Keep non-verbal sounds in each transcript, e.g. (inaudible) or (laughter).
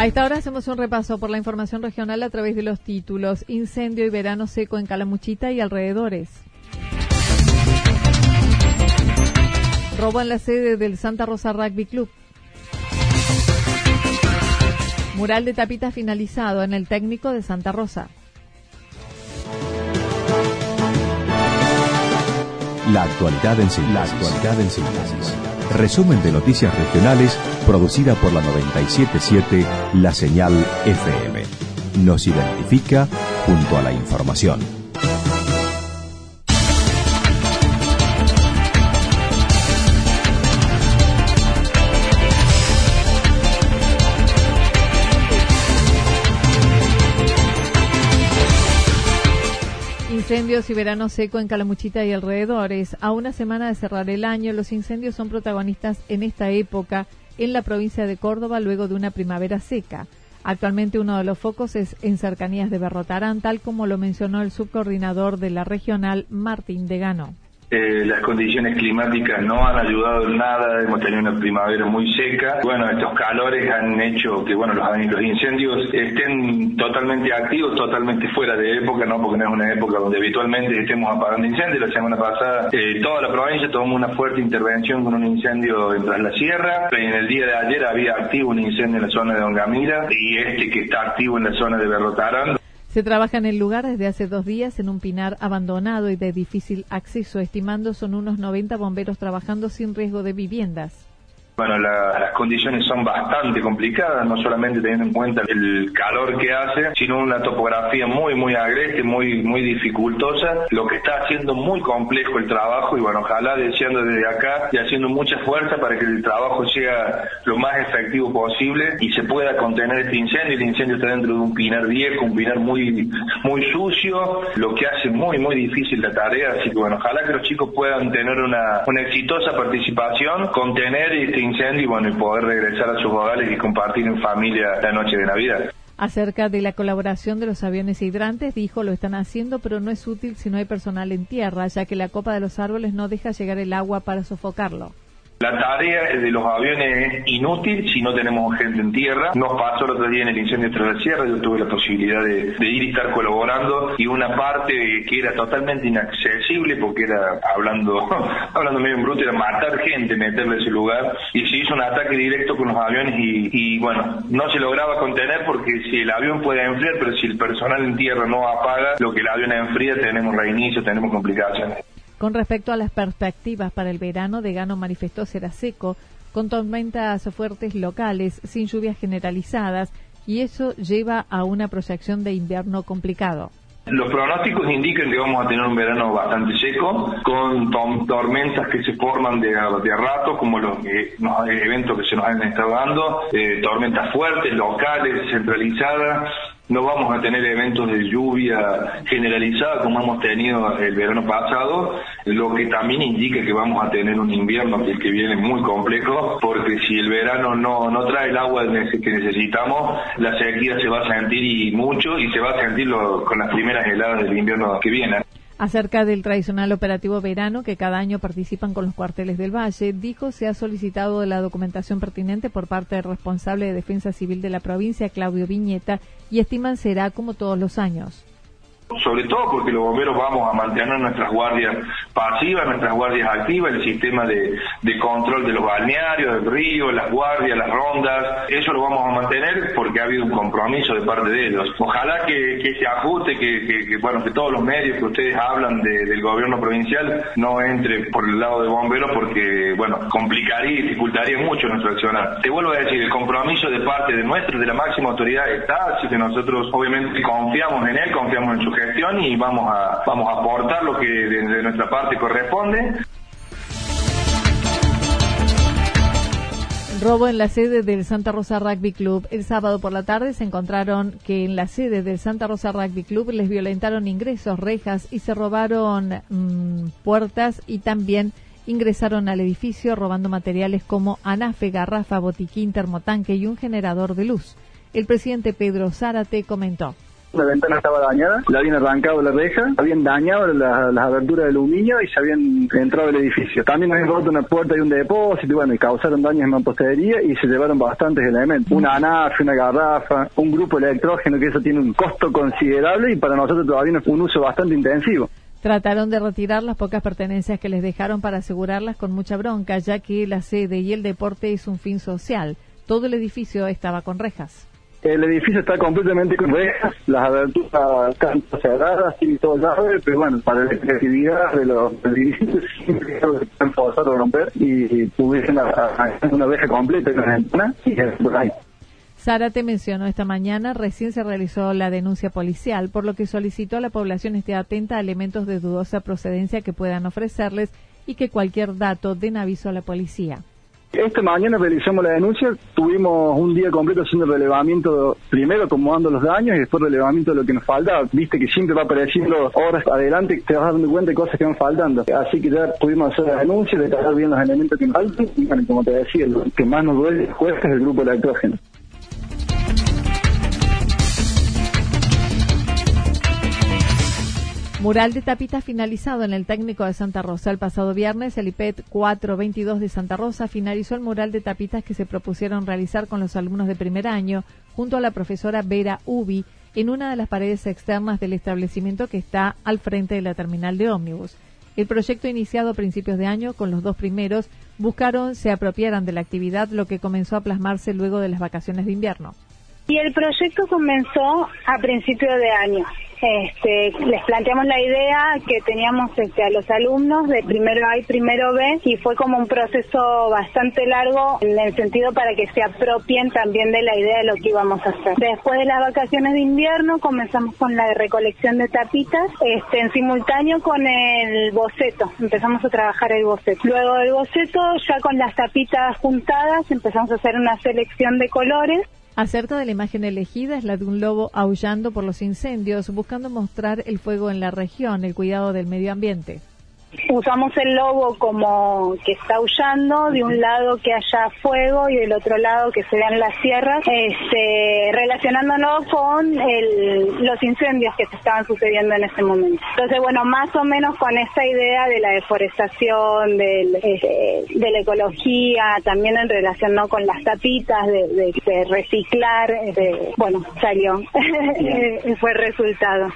A esta hora hacemos un repaso por la información regional a través de los títulos Incendio y verano seco en Calamuchita y alrededores. Robo en la sede del Santa Rosa Rugby Club. Mural de tapita finalizado en el técnico de Santa Rosa. La actualidad en síntesis. La actualidad en síntesis. Resumen de noticias regionales producida por la 977 La Señal FM. Nos identifica junto a la información. Incendios y verano seco en Calamuchita y alrededores. A una semana de cerrar el año, los incendios son protagonistas en esta época en la provincia de Córdoba luego de una primavera seca. Actualmente uno de los focos es en cercanías de Berrotarán, tal como lo mencionó el subcoordinador de la regional, Martín Degano. Eh, las condiciones climáticas no han ayudado en nada, hemos tenido una primavera muy seca. Bueno, estos calores han hecho que bueno los, los incendios estén totalmente activos, totalmente fuera de época, no porque no es una época donde habitualmente estemos apagando incendios. La semana pasada eh, toda la provincia tomó una fuerte intervención con un incendio en Tras la Sierra. En el día de ayer había activo un incendio en la zona de Ongamira y este que está activo en la zona de Berrotarán. Se trabaja en el lugar desde hace dos días en un pinar abandonado y de difícil acceso, estimando son unos 90 bomberos trabajando sin riesgo de viviendas. Bueno, las condiciones son bastante complicadas, no solamente teniendo en cuenta el calor que hace, sino una topografía muy, muy agreste, muy, muy dificultosa, lo que está haciendo muy complejo el trabajo y bueno, ojalá deseando desde acá y haciendo mucha fuerza para que el trabajo sea lo más efectivo posible y se pueda contener este incendio. El incendio está dentro de un pinar viejo, un pinar muy, muy sucio, lo que hace muy, muy difícil la tarea, así que bueno, ojalá que los chicos puedan tener una, una exitosa participación, contener este incendio y bueno, y poder regresar a sus hogares y compartir en familia la noche de Navidad. Acerca de la colaboración de los aviones hidrantes, dijo, lo están haciendo, pero no es útil si no hay personal en tierra, ya que la copa de los árboles no deja llegar el agua para sofocarlo. La tarea de los aviones es inútil si no tenemos gente en tierra. Nos pasó el otro día en el incendio de la Sierra, yo tuve la posibilidad de, ir y estar colaborando y una parte que era totalmente inaccesible porque era, hablando, (laughs) hablando medio en bruto, era matar gente, meterle a ese lugar y se hizo un ataque directo con los aviones y, y bueno, no se lograba contener porque si el avión puede enfriar, pero si el personal en tierra no apaga, lo que el avión enfría tenemos reinicio, tenemos complicaciones. Con respecto a las perspectivas para el verano, Degano manifestó será seco, con tormentas fuertes locales, sin lluvias generalizadas, y eso lleva a una proyección de invierno complicado. Los pronósticos indican que vamos a tener un verano bastante seco, con tormentas que se forman de, de rato, como los, eventos que se nos han estado dando, eh, tormentas fuertes, locales, centralizadas, no vamos a tener eventos de lluvia generalizada como hemos tenido el verano pasado, lo que también indica que vamos a tener un invierno que, viene muy complejo, porque si el verano no, no trae el agua que necesitamos, la sequía se va a sentir y mucho y se va a sentir con las primeras heladas del invierno que viene. Acerca del tradicional operativo verano que cada año participan con los cuarteles del Valle, dijo se ha solicitado la documentación pertinente por parte del responsable de Defensa Civil de la provincia, Claudio Viñeta, y estiman será como todos los años sobre todo porque los bomberos vamos a mantener nuestras guardias pasivas, nuestras guardias activas, el sistema de, control de los balnearios, del río, las guardias, las rondas, eso lo vamos a mantener porque ha habido un compromiso de parte de ellos. Ojalá que, se ajuste, que, bueno, que todos los medios que ustedes hablan del gobierno provincial no entre por el lado de bomberos porque, bueno, complicaría y dificultaría mucho nuestro accionar. Te vuelvo a decir, el compromiso de parte de nuestra, de la máxima autoridad está, así que nosotros obviamente confiamos en él, confiamos en su y vamos a, vamos a aportar lo que de, nuestra parte corresponde. Robo en la sede del Santa Rosa Rugby Club. El sábado por la tarde se encontraron que en la sede del Santa Rosa Rugby Club les violentaron ingresos, rejas y se robaron mm, puertas y también ingresaron al edificio robando materiales como anafe, garrafa, botiquín, termotanque y un generador de luz. El presidente Pedro Zárate comentó. La ventana estaba dañada, le habían arrancado la reja, habían dañado las aberturas de aluminio y se habían entrado al edificio. También habían roto una puerta y un depósito y bueno, y causaron daños en mampostería y se llevaron bastantes elementos. Una anafe, una garrafa, un grupo electrógeno que eso tiene un costo considerable y para nosotros todavía es un uso bastante intensivo. Trataron de retirar las pocas pertenencias que les dejaron para asegurarlas con mucha bronca, ya que la sede y el deporte es un fin social. Todo el edificio estaba con rejas. El edificio está completamente con rejas, las aberturas están cerradas y todo llave, pero bueno, para la efectividad de los edificios (laughs) siempre están forzados romper y tuviesen una reja completa con la ventana y por ahí. Zárate mencionó esta mañana, recién se realizó la denuncia policial, por lo que solicitó a la población esté atenta a elementos de dudosa procedencia que puedan ofrecerles y que cualquier dato den aviso a la policía. Esta mañana realizamos la denuncia, tuvimos un día completo haciendo relevamiento, primero acomodando los daños y después relevamiento de lo que nos falta. Viste que siempre va apareciendo horas adelante, te vas dando cuenta de cosas que van faltando. Así que ya pudimos hacer la denuncia, detallar bien los elementos que nos faltan y bueno, como te decía, lo que más nos duele es el grupo de electrógeno. Mural de tapita finalizado en el técnico de Santa Rosa. El pasado viernes, el IPET 422 de Santa Rosa finalizó el mural de tapitas que se propusieron realizar con los alumnos de primer año, junto a la profesora Vera Ubi, en una de las paredes externas del establecimiento que está al frente de la terminal de ómnibus. El proyecto iniciado a principios de año con los dos primeros buscaron se apropiaran de la actividad, lo que comenzó a plasmarse luego de las vacaciones de invierno. Y el proyecto comenzó a principios de año. Este, les planteamos la idea que teníamos este, a los alumnos de primero A y primero B y fue como un proceso bastante largo en el sentido para que se apropien también de la idea de lo que íbamos a hacer. Después de las vacaciones de invierno comenzamos con la recolección de tapitas este, en simultáneo con el boceto. Empezamos a trabajar el boceto. Luego del boceto, ya con las tapitas juntadas, empezamos a hacer una selección de colores Acerca de la imagen elegida es la de un lobo aullando por los incendios, buscando mostrar el fuego en la región, el cuidado del medio ambiente. Usamos el lobo como que está aullando, de un lado que haya fuego y del otro lado que se vean las sierras, este, relacionándonos con los incendios que se estaban sucediendo en ese momento. Entonces, bueno, más o menos con esa idea de la deforestación, este, de la ecología, también en relación ¿no? con las tapitas, de, reciclar, este, bueno, salió, (laughs) fue el resultado.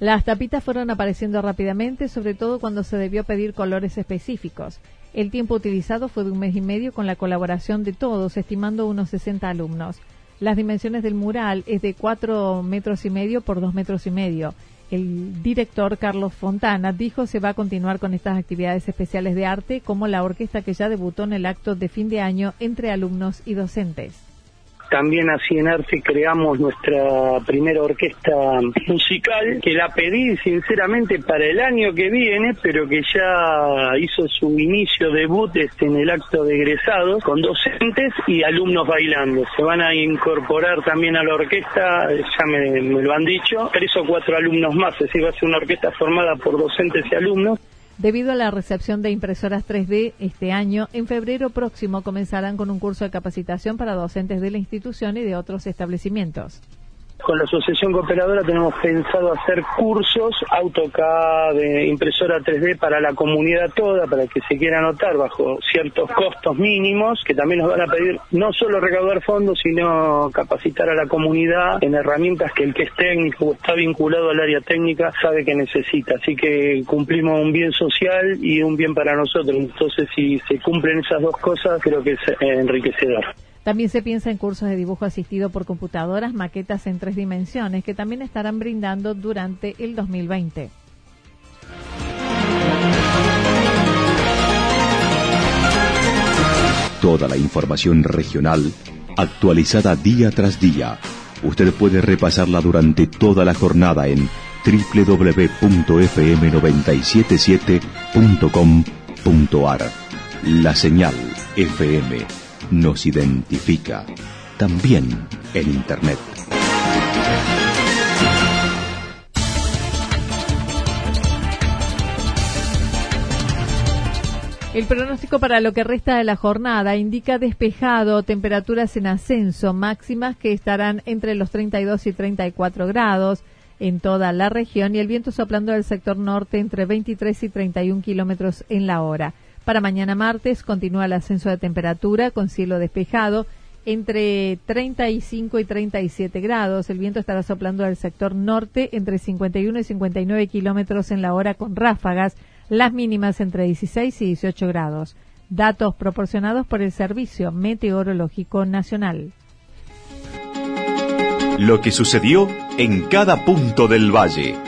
Las tapitas fueron apareciendo rápidamente, sobre todo cuando se debió pedir colores específicos. El tiempo utilizado fue de un mes y medio con la colaboración de todos, estimando unos 60 alumnos. Las dimensiones del mural es de 4 metros y medio por 2 metros y medio. El director Carlos Fontana dijo se va a continuar con estas actividades especiales de arte como la orquesta que ya debutó en el acto de fin de año entre alumnos y docentes. También así en Arte creamos nuestra primera orquesta musical, que la pedí sinceramente para el año que viene, pero que ya hizo su inicio debut este, en el acto de egresados, con docentes y alumnos bailando. Se van a incorporar también a la orquesta, ya me, me lo han dicho, tres o cuatro alumnos más, es decir, va a ser una orquesta formada por docentes y alumnos. Debido a la recepción de impresoras 3D este año, en febrero próximo comenzarán con un curso de capacitación para docentes de la institución y de otros establecimientos. Con la Asociación Cooperadora tenemos pensado hacer cursos AutoCAD, impresora 3D para la comunidad toda, para que se quiera anotar bajo ciertos costos mínimos, que también nos van a pedir no solo recaudar fondos, sino capacitar a la comunidad en herramientas que el que es técnico o está vinculado al área técnica sabe que necesita. Así que cumplimos un bien social y un bien para nosotros. Entonces, si se cumplen esas dos cosas, creo que es enriquecedor. También se piensa en cursos de dibujo asistido por computadoras, maquetas en tres dimensiones, que también estarán brindando durante el 2020. Toda la información regional actualizada día tras día. Usted puede repasarla durante toda la jornada en www.fm977.com.ar. La señal FM nos identifica también en Internet. El pronóstico para lo que resta de la jornada indica despejado, temperaturas en ascenso, máximas que estarán entre los 32 y 34 grados en toda la región y el viento soplando del sector norte entre 23 y 31 kilómetros en la hora. Para mañana martes continúa el ascenso de temperatura con cielo despejado entre 35 y 37 grados. El viento estará soplando del sector norte entre 51 y 59 kilómetros en la hora con ráfagas, las mínimas entre 16 y 18 grados. Datos proporcionados por el Servicio Meteorológico Nacional. Lo que sucedió en cada punto del valle.